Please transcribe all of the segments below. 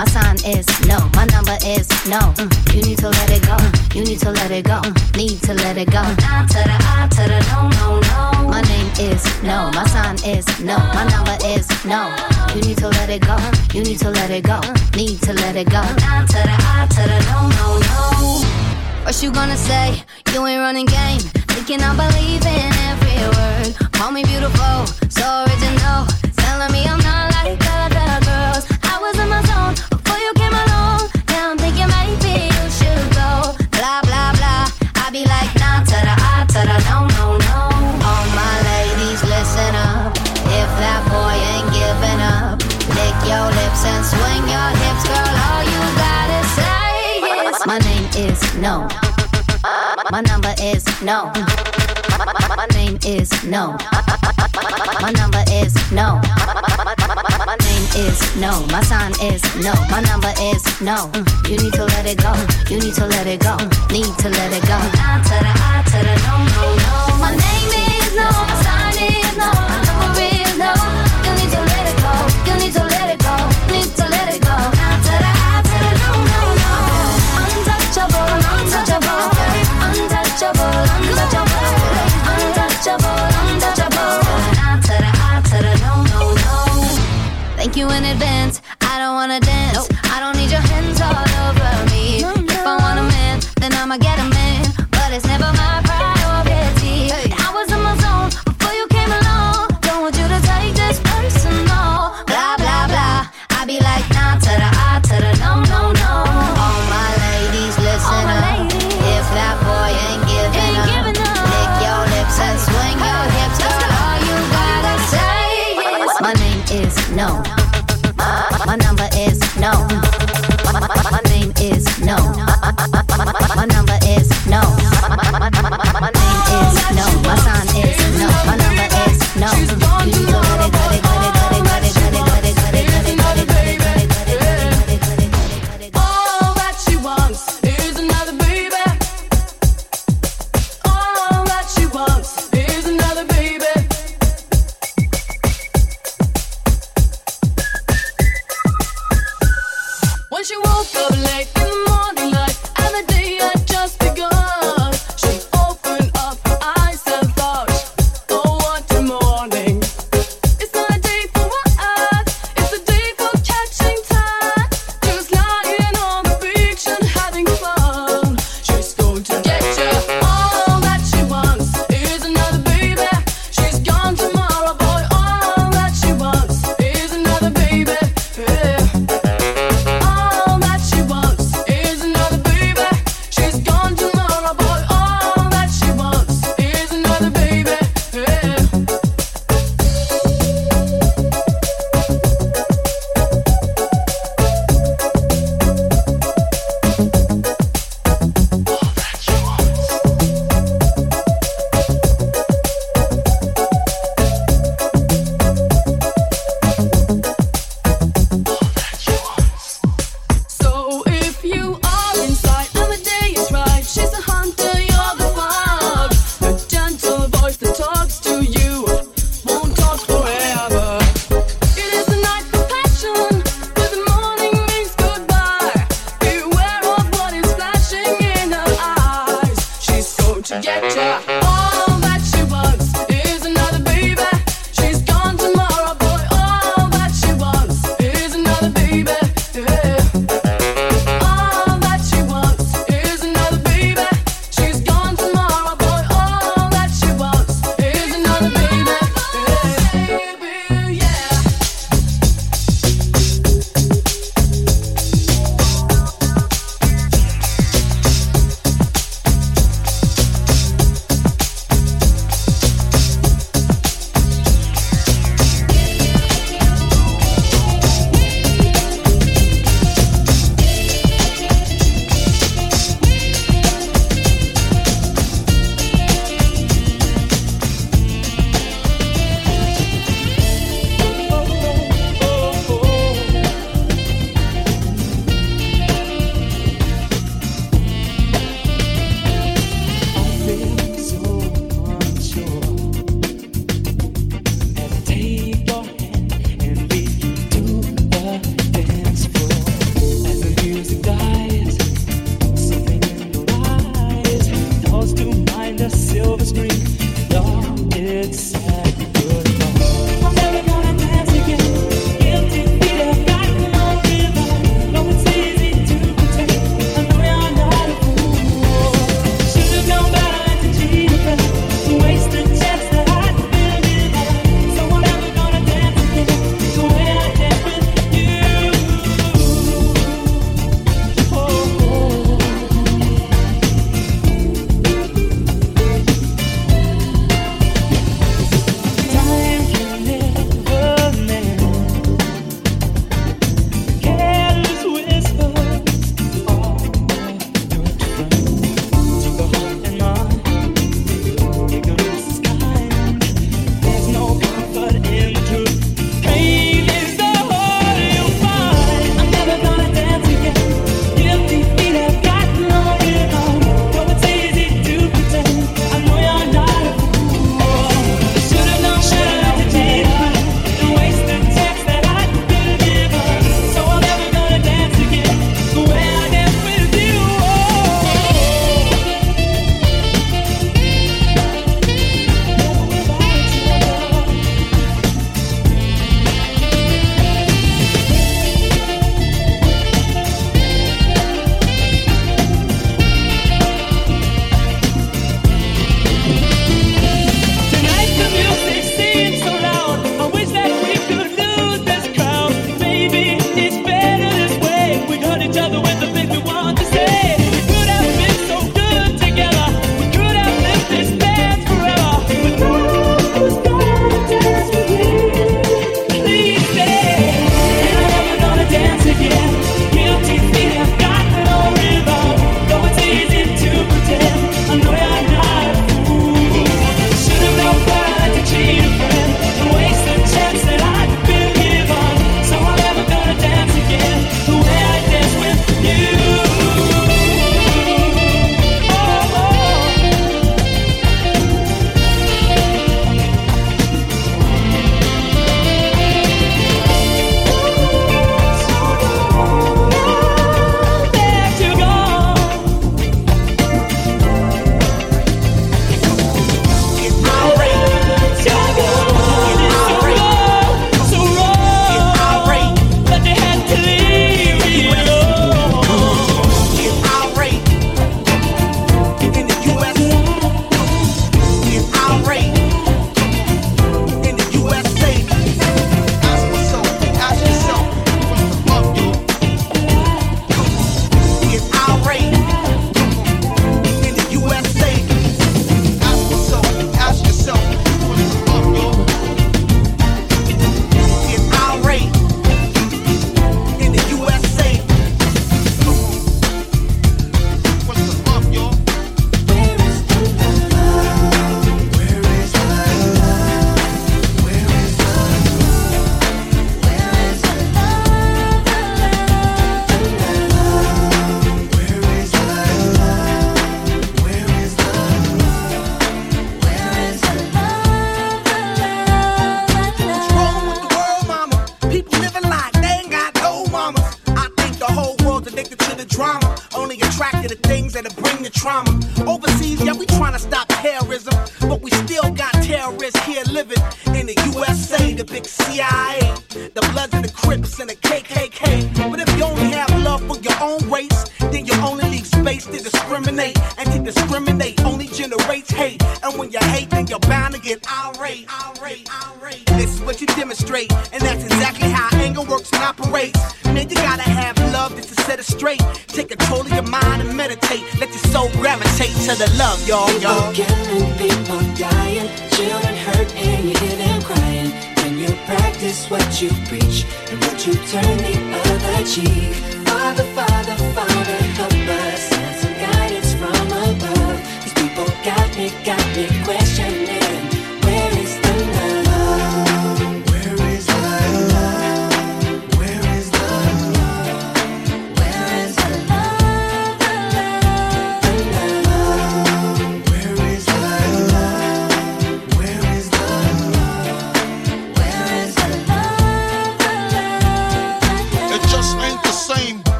My sign is no. My number is no. Mm. You need to let it go. Mm. You need to let it go. Mm. Need to let it go. The no no no. My name is no. My sign is no. My number is no. You need to let it go. You need to let it go. Need to let it go. No no no. What you gonna say? You ain't running game. Thinking I believe in every word. Call me beautiful, so original. Telling me I'm not like other no no no. All my ladies, listen up. If that boy ain't giving up, lick your lips and swing your hips, girl. All you gotta say is my name is no. My number is no. My name is no. My number is no. My name is no. My sign is no. My number is no. Mm. You need to let it go. You need to let it go. Need to let it go. Nah to the I to the no no no. My name is no. My sign is no.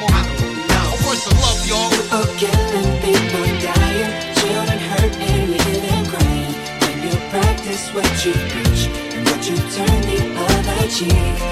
come on. A voice of love, y'all. Oh, killing people dying, children hurt and you crying. When you practice what you preach and what you turn the other cheek.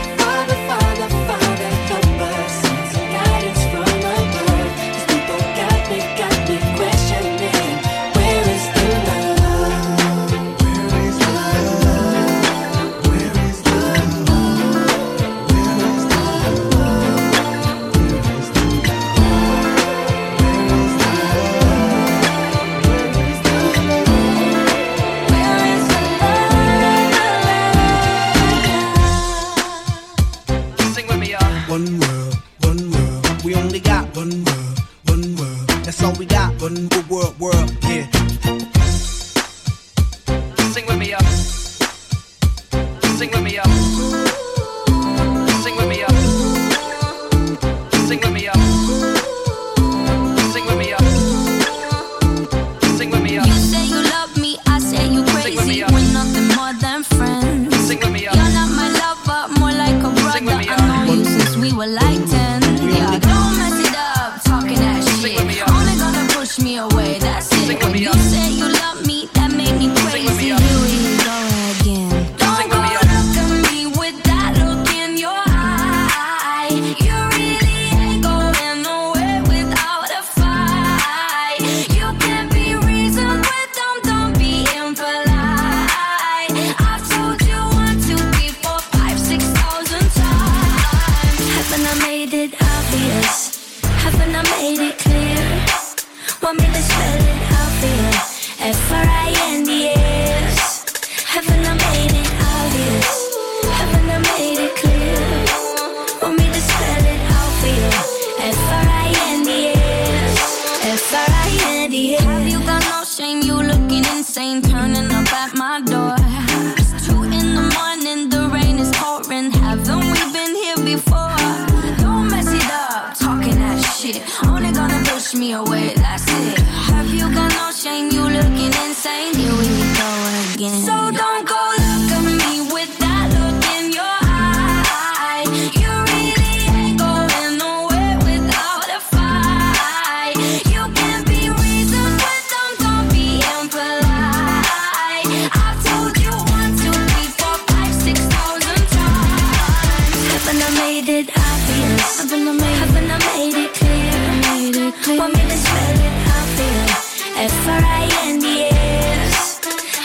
it obvious. Haven't I made, haven't I made it clear? I made it clear. Want me to spell it? I.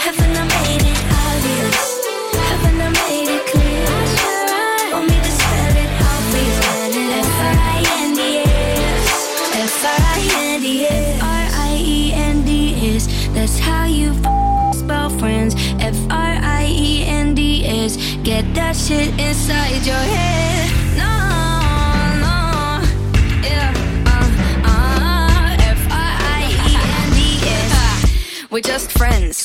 Haven't I obvious? Haven't I? I That's how you f- spell friends. F R I E N D S. Get that shit inside your head. We're just friends.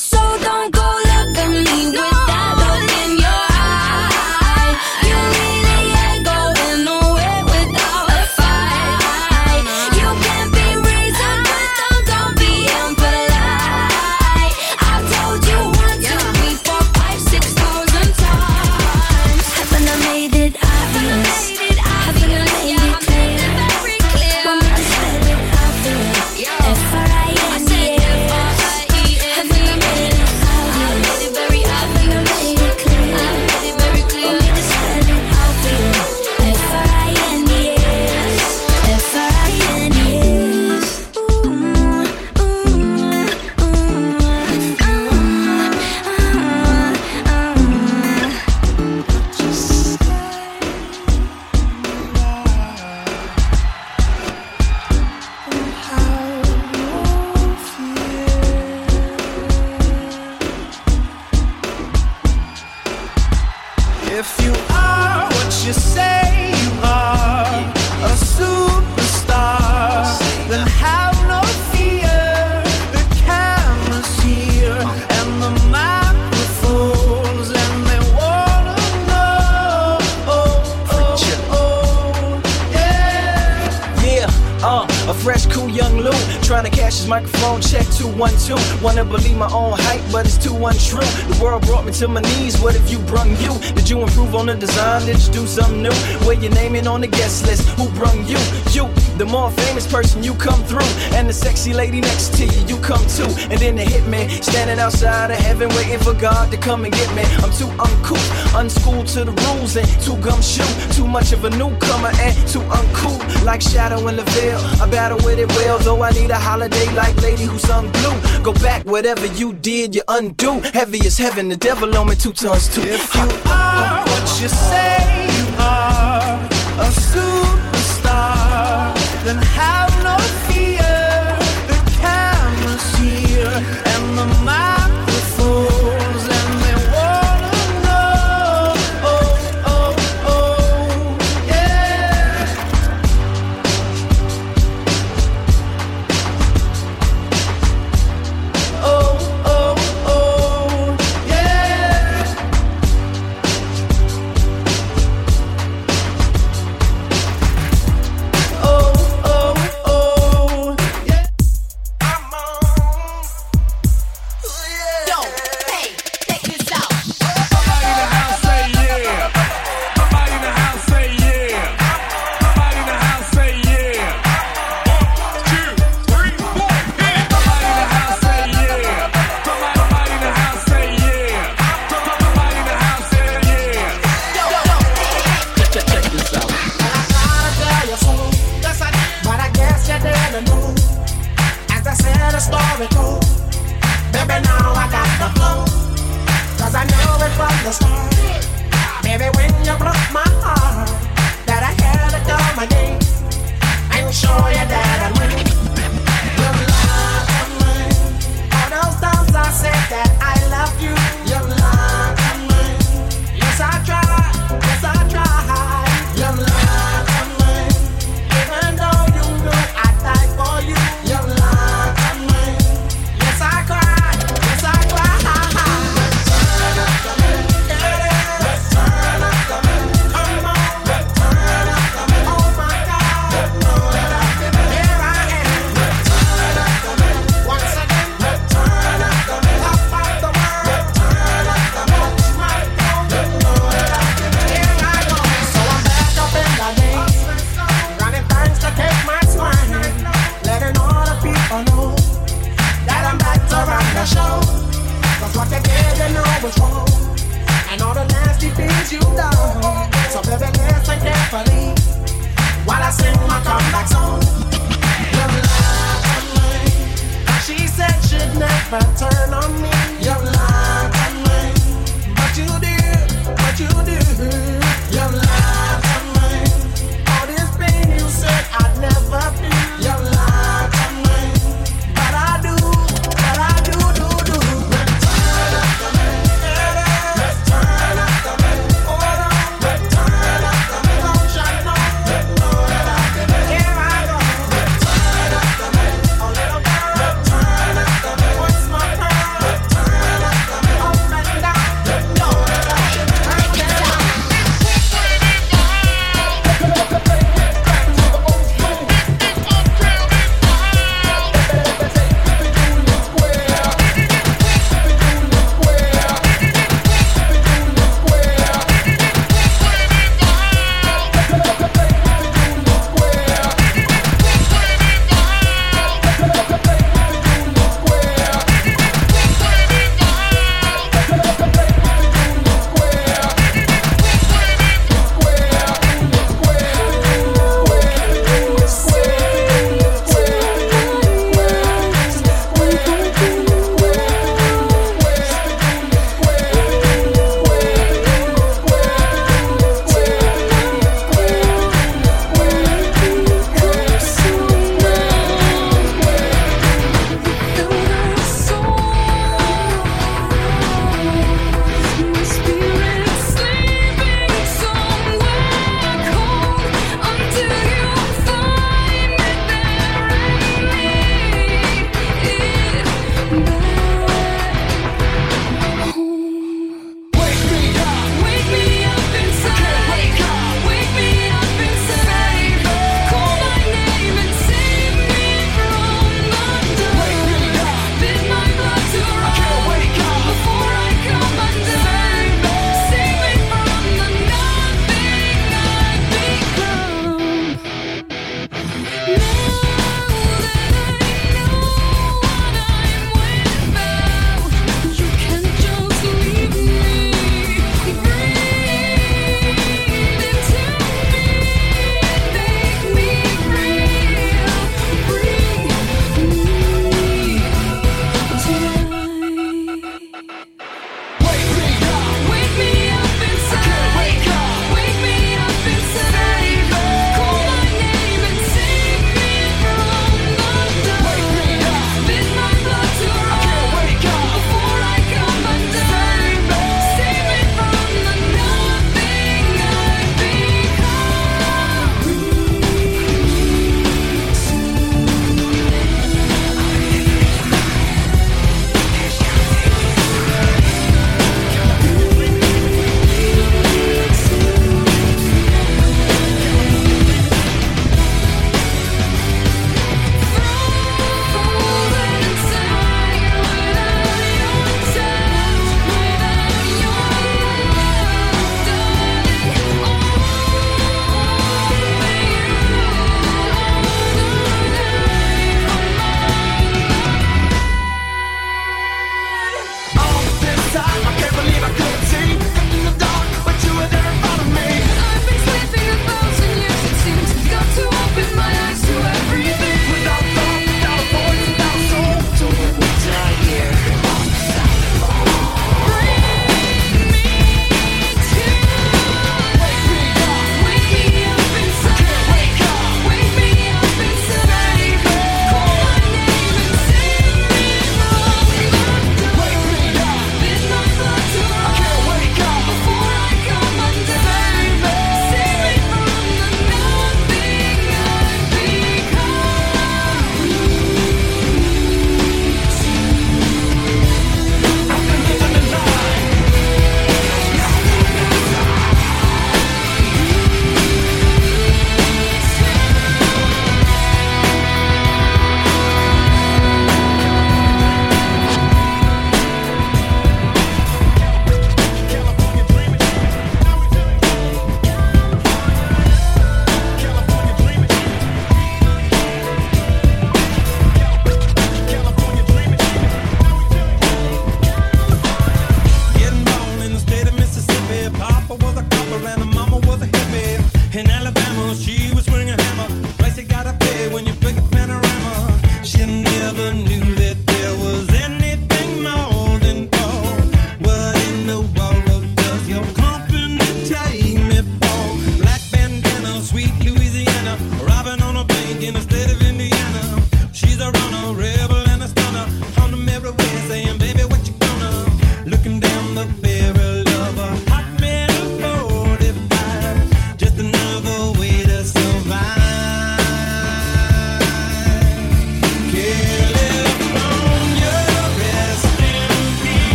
on the guest list. Who brung you? You, the more famous person you come through. And the sexy lady next to you, you come too. And then the hitman standing outside of heaven waiting for God to come and get me. I'm too uncool, unschooled to the rules and too gumshoe. Too much of a newcomer and too uncool. Like Shadow and LaVille, I battle with it well. Though I need a holiday like Lady Who's Sung Blue. Go back, whatever you did, you undo. Heavy as heaven, the devil on me two tons too. If you are what you say, a superstar, then how?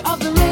of the rich.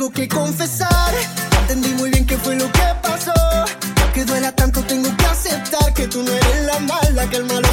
algo que confesar. Entendí muy bien qué fue lo que pasó. Que duela tanto, tengo que aceptar que tú no eres la mala, que el malo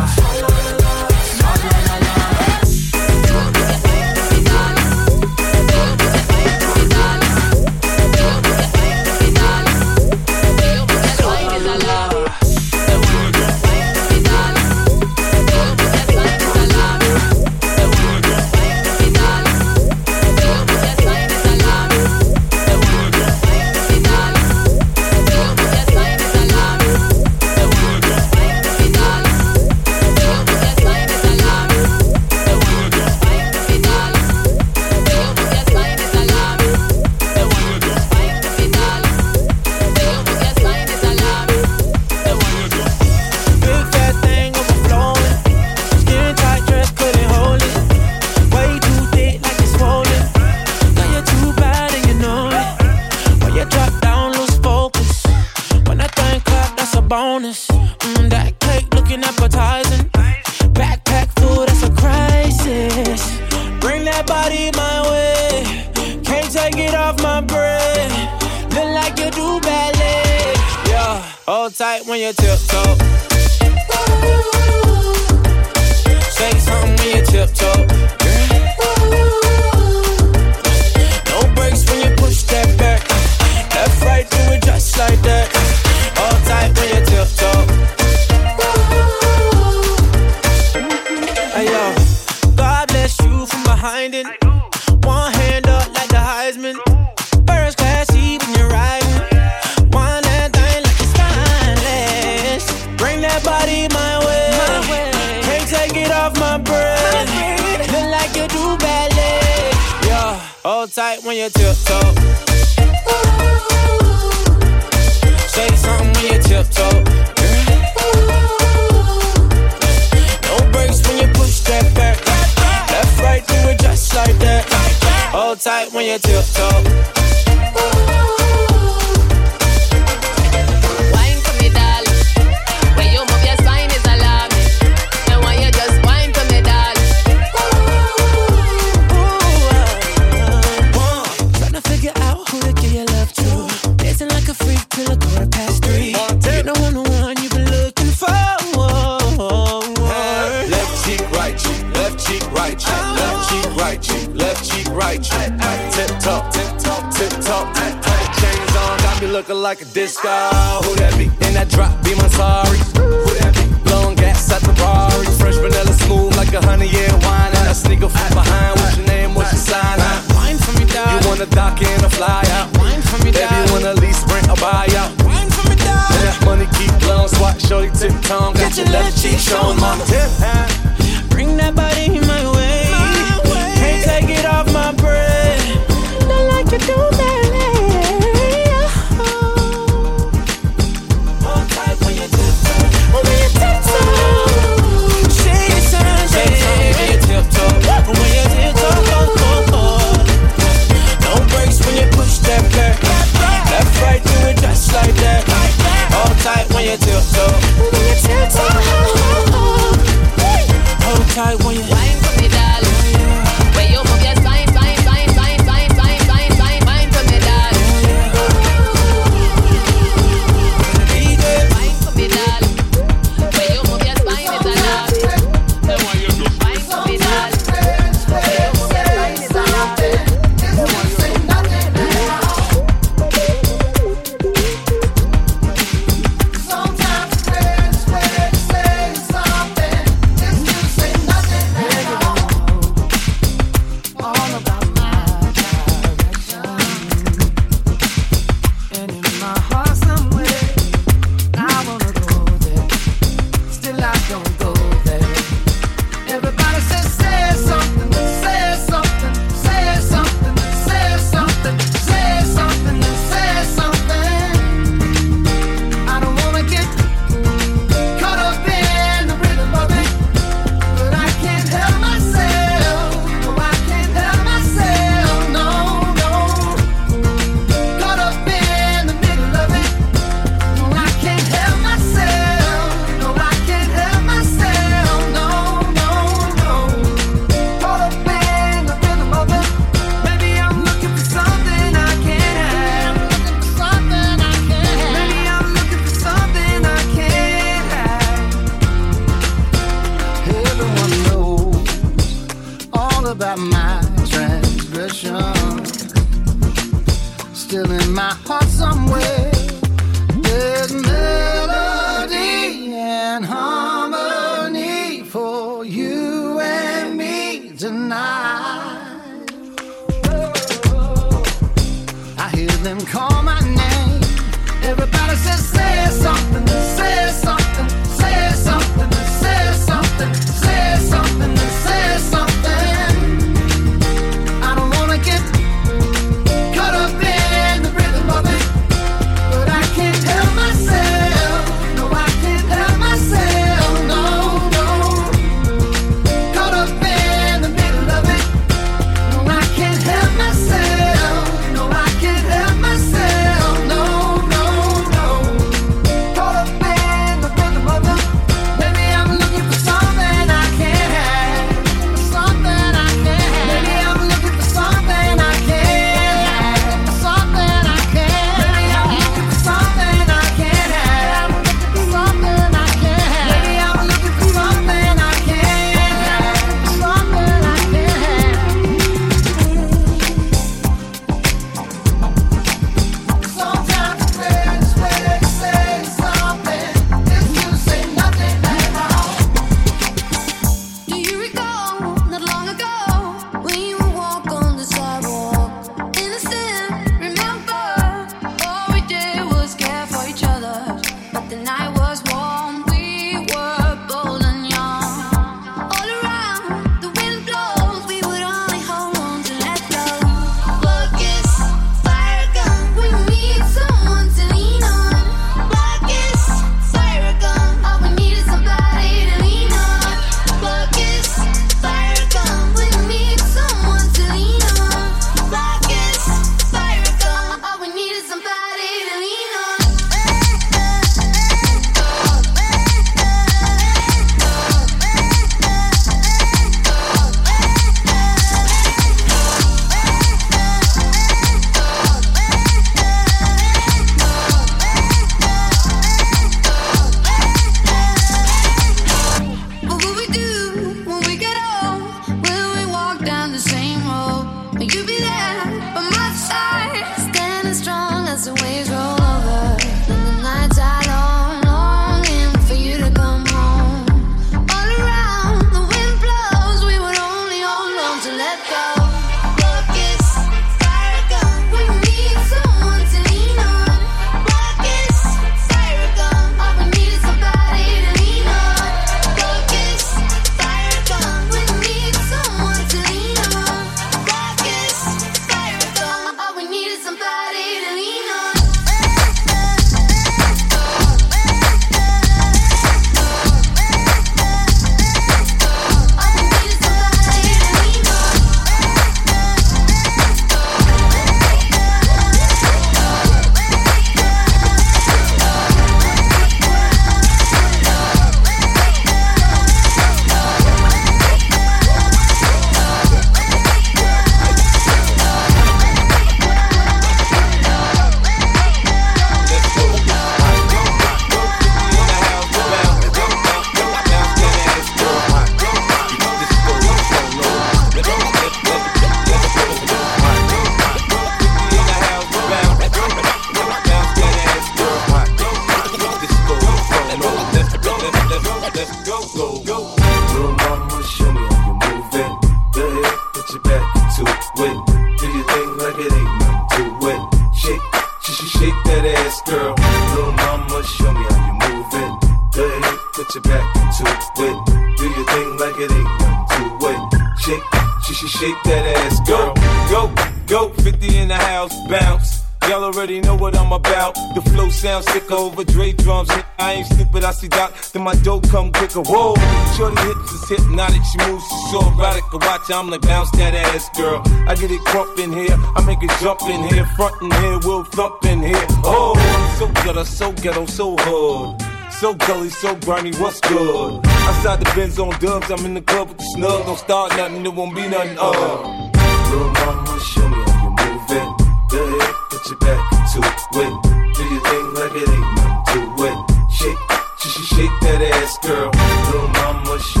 watch, I'm like, bounce that ass, girl. I get it crump in here, I make it jump in here, front in here, we'll thump in here. Oh, so ghetto, so ghetto, so hood. So gully, so grimy, what's good? Outside the Benz on dubs, I'm in the club with the snug. Don't start nothing, it won't be nothing, uh. Little mama, show me how you move. Go ahead, put your back to it. Do your thing like it ain't nothing to it. Shake, sh- shake that ass, girl. Little mama, show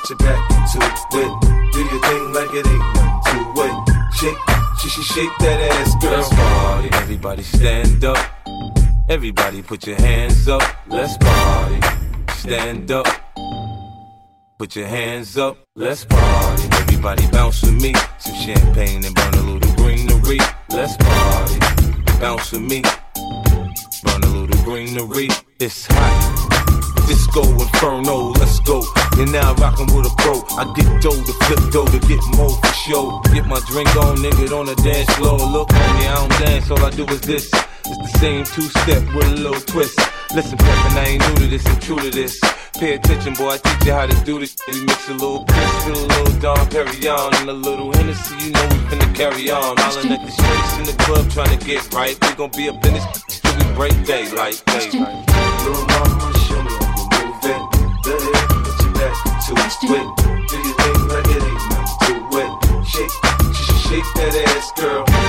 put your back to it. Do your thing like it ain't nothing to it. Shake, she she shake that ass, girl. Let's party, everybody stand up. Everybody put your hands up. Let's party, stand up. Put your hands up, let's party. Everybody bounce with me. Some champagne and burn a little greenery. Let's party, bounce with me. Burn a little greenery. It's hot. Disco Inferno, let's go. You're now rockin' with a pro. I get dough to flip dough to get more for show. Get my drink on, nigga, on the dance floor. Look me, I don't dance, all I do is this. It's the same two step with a little twist. Listen, Peppin, I ain't new to this, I'm true to this. Pay attention, boy, I teach you how to do this. We mix a little Chris with a little Dom Perignon and a little Hennessy, you know we finna carry on. Hollin' at the streets in the club trying to get right. We gon' be up in this till we break daylight, daylight. Little mama, show back to it. Do your thing like it ain't nothing to it. Shake, sh- sh- shake that ass, girl.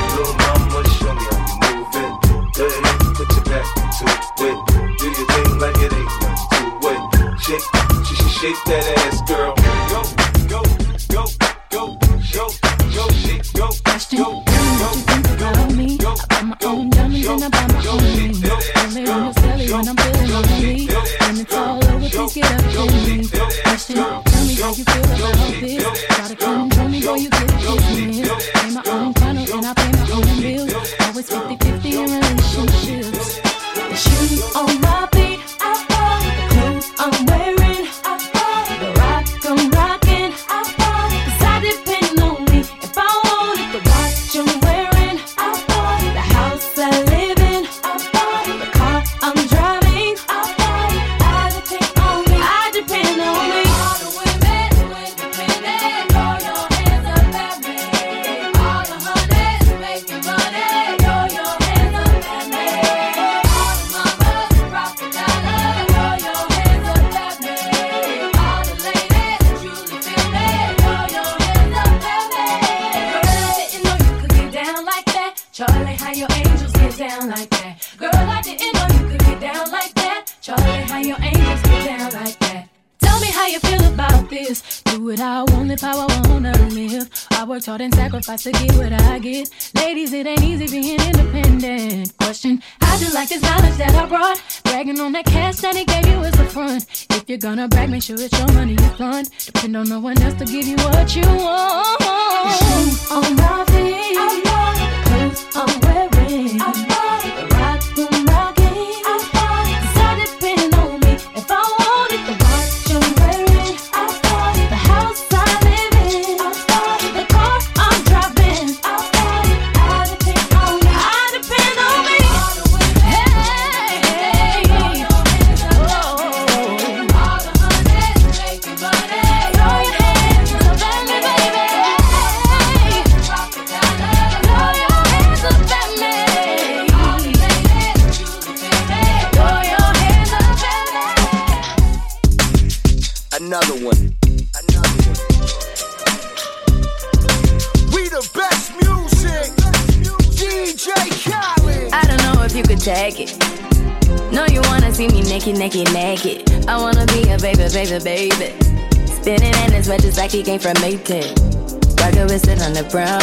Sure it's a baby. Spinning in his just like he came from Maytag. Rocket with it on the brown.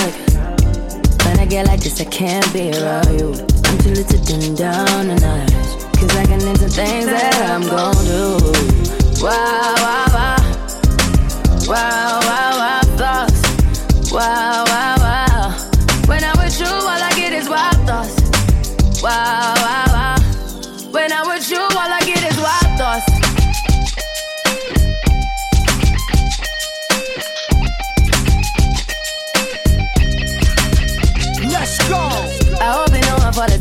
When I get like this, I can't be around you. I'm too little to dim down a notch. Cause I can into things that I'm gon' do. Wow, wow, wow. Wow, wow, wow, thoughts. Wow.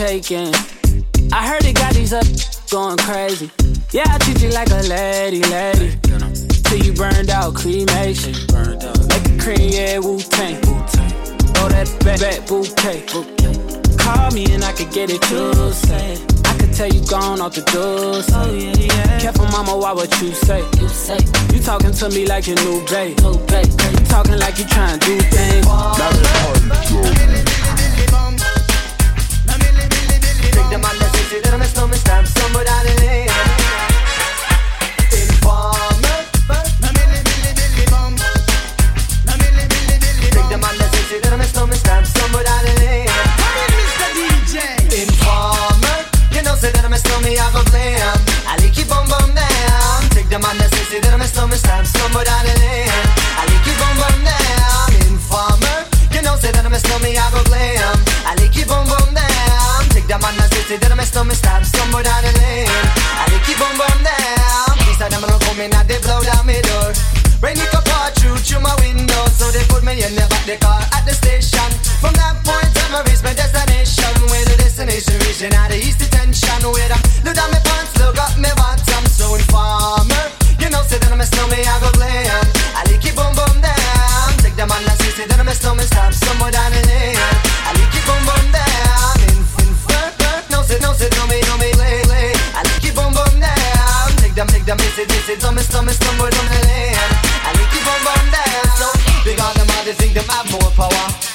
Taking. I heard it got these up going crazy. Yeah, I treat you like a lady, lady. Till you burned out, cremation. Make the cream, yeah, Wu Tang. Throw that back, back bouquet. Call me and I could get it, you say. I could tell you gone off the door. Oh, yeah, yeah. Careful, mama, why what you say? You say. You talking to me like your new babe. New babe. You talking like you trying to do things. Take them on the city, then I'm a snowman stamp down the lane. Informer, na milli milli milli bum. Na milli milli milli bum. Take them on the city, I'm a snowman stamp the. Come in, Mr. DJ. Informer, you know say that I'm a snowman, I go play 'em. I like you bum bum down. Take on the city, then I'm a snowman stamp somewhere down the on then I'm a snowman stamp down the lane. I like you bum bum down. These are them gonna come in they blow down my door. Rain it up all through through my window, so they put me in the back the car at the station. From that point on, I reach my destination. Where the destination region out of east detention. Where I look down my pants, look up my bottom. So informer, you know, say that I'm a snowman, I go it, miss it, dummy, stomach, stumble down the lane. I like you boom boom down. Big them, all they think them have more power.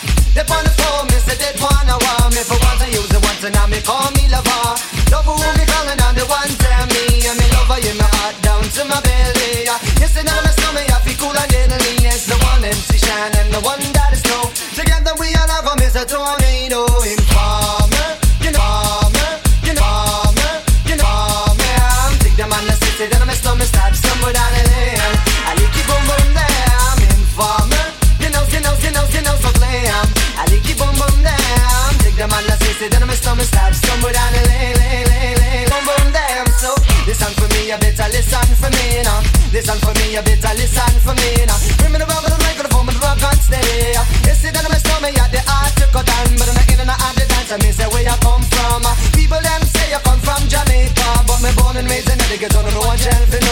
That is say where I come from. Uh, people them say I come from Jamaica, but me born and raised in Connecticut, don't know what Jelfin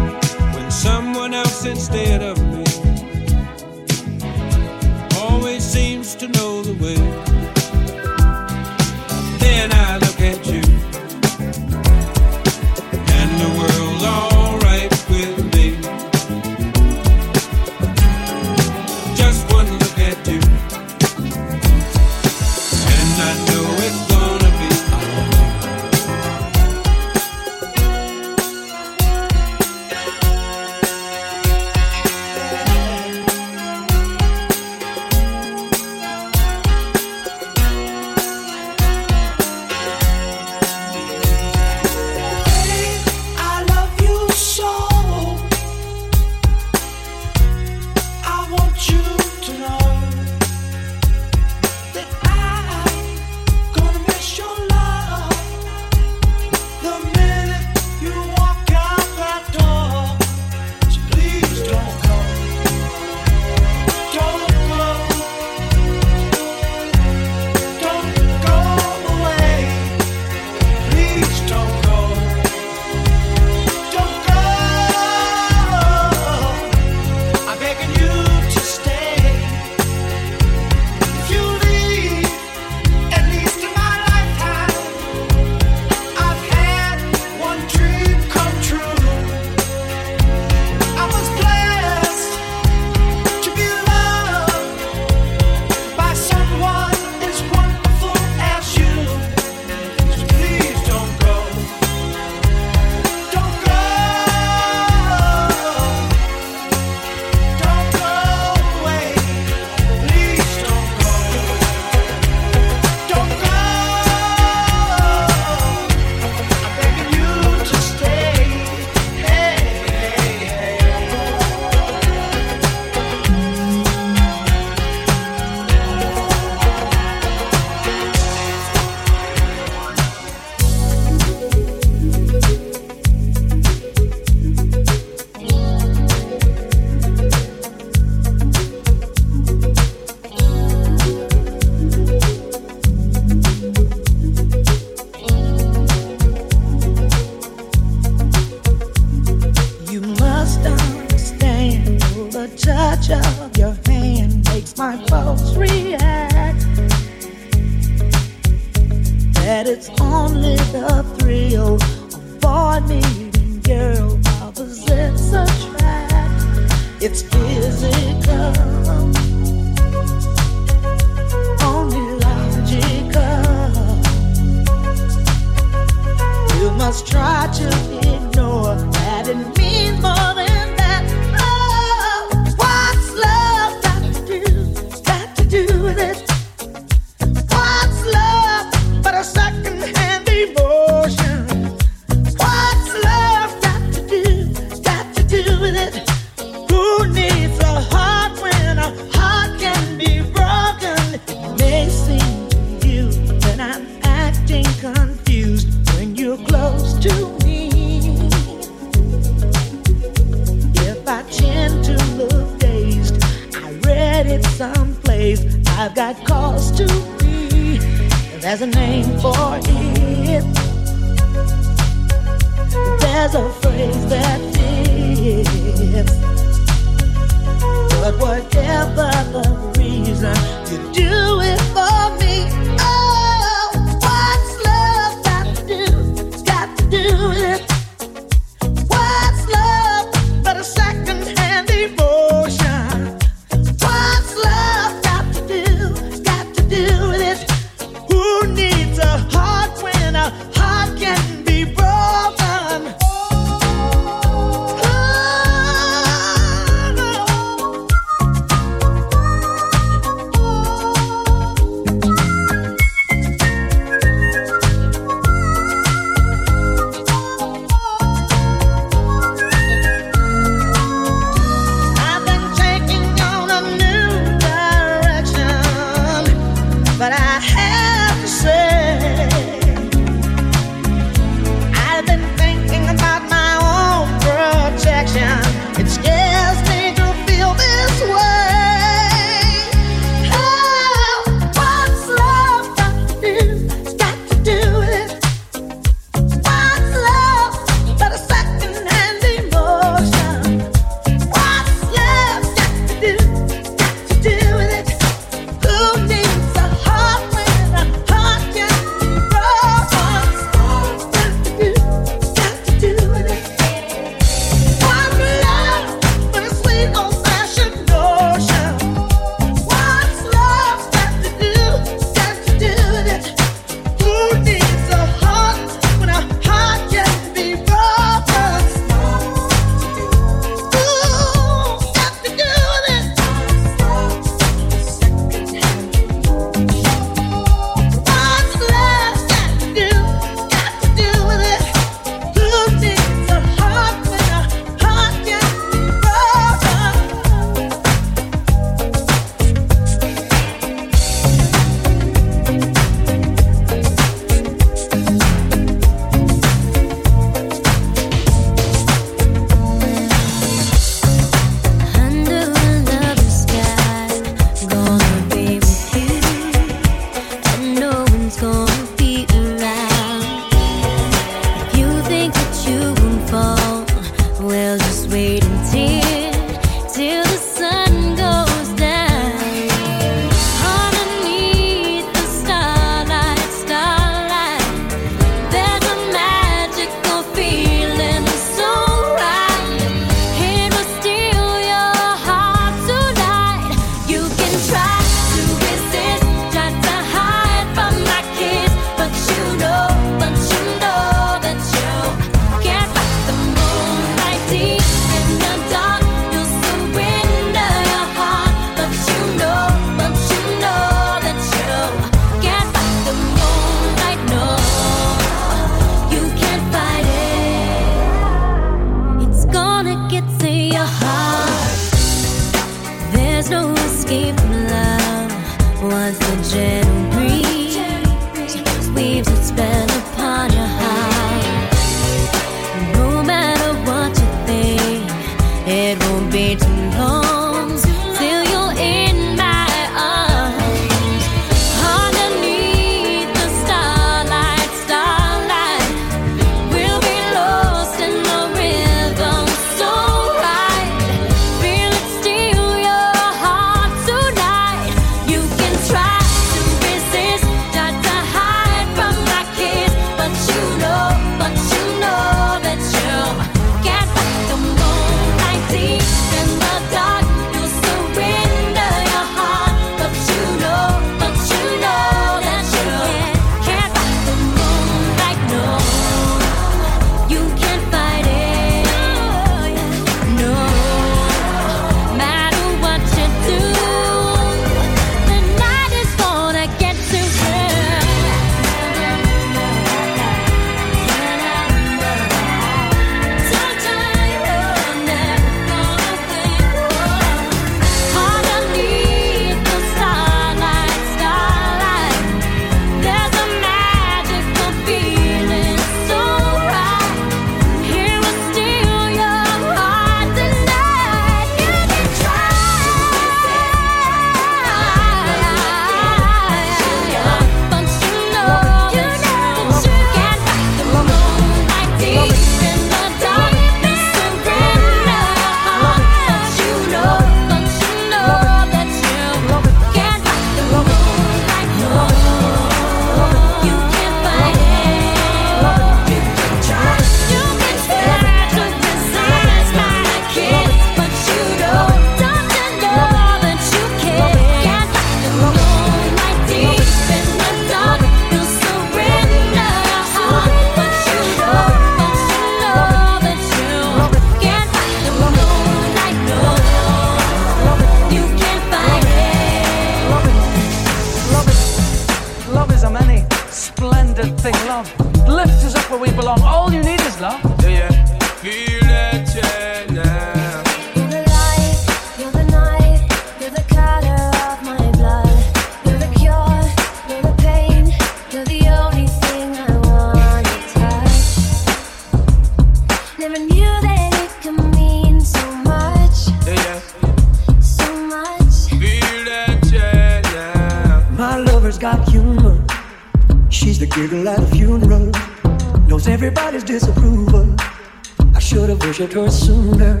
her sooner.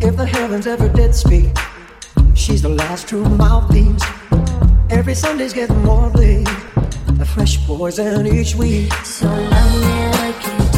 If the heavens ever did speak, she's the last true mouthpiece. Every Sunday's getting more bleak, a fresh poison each week. So love me like you.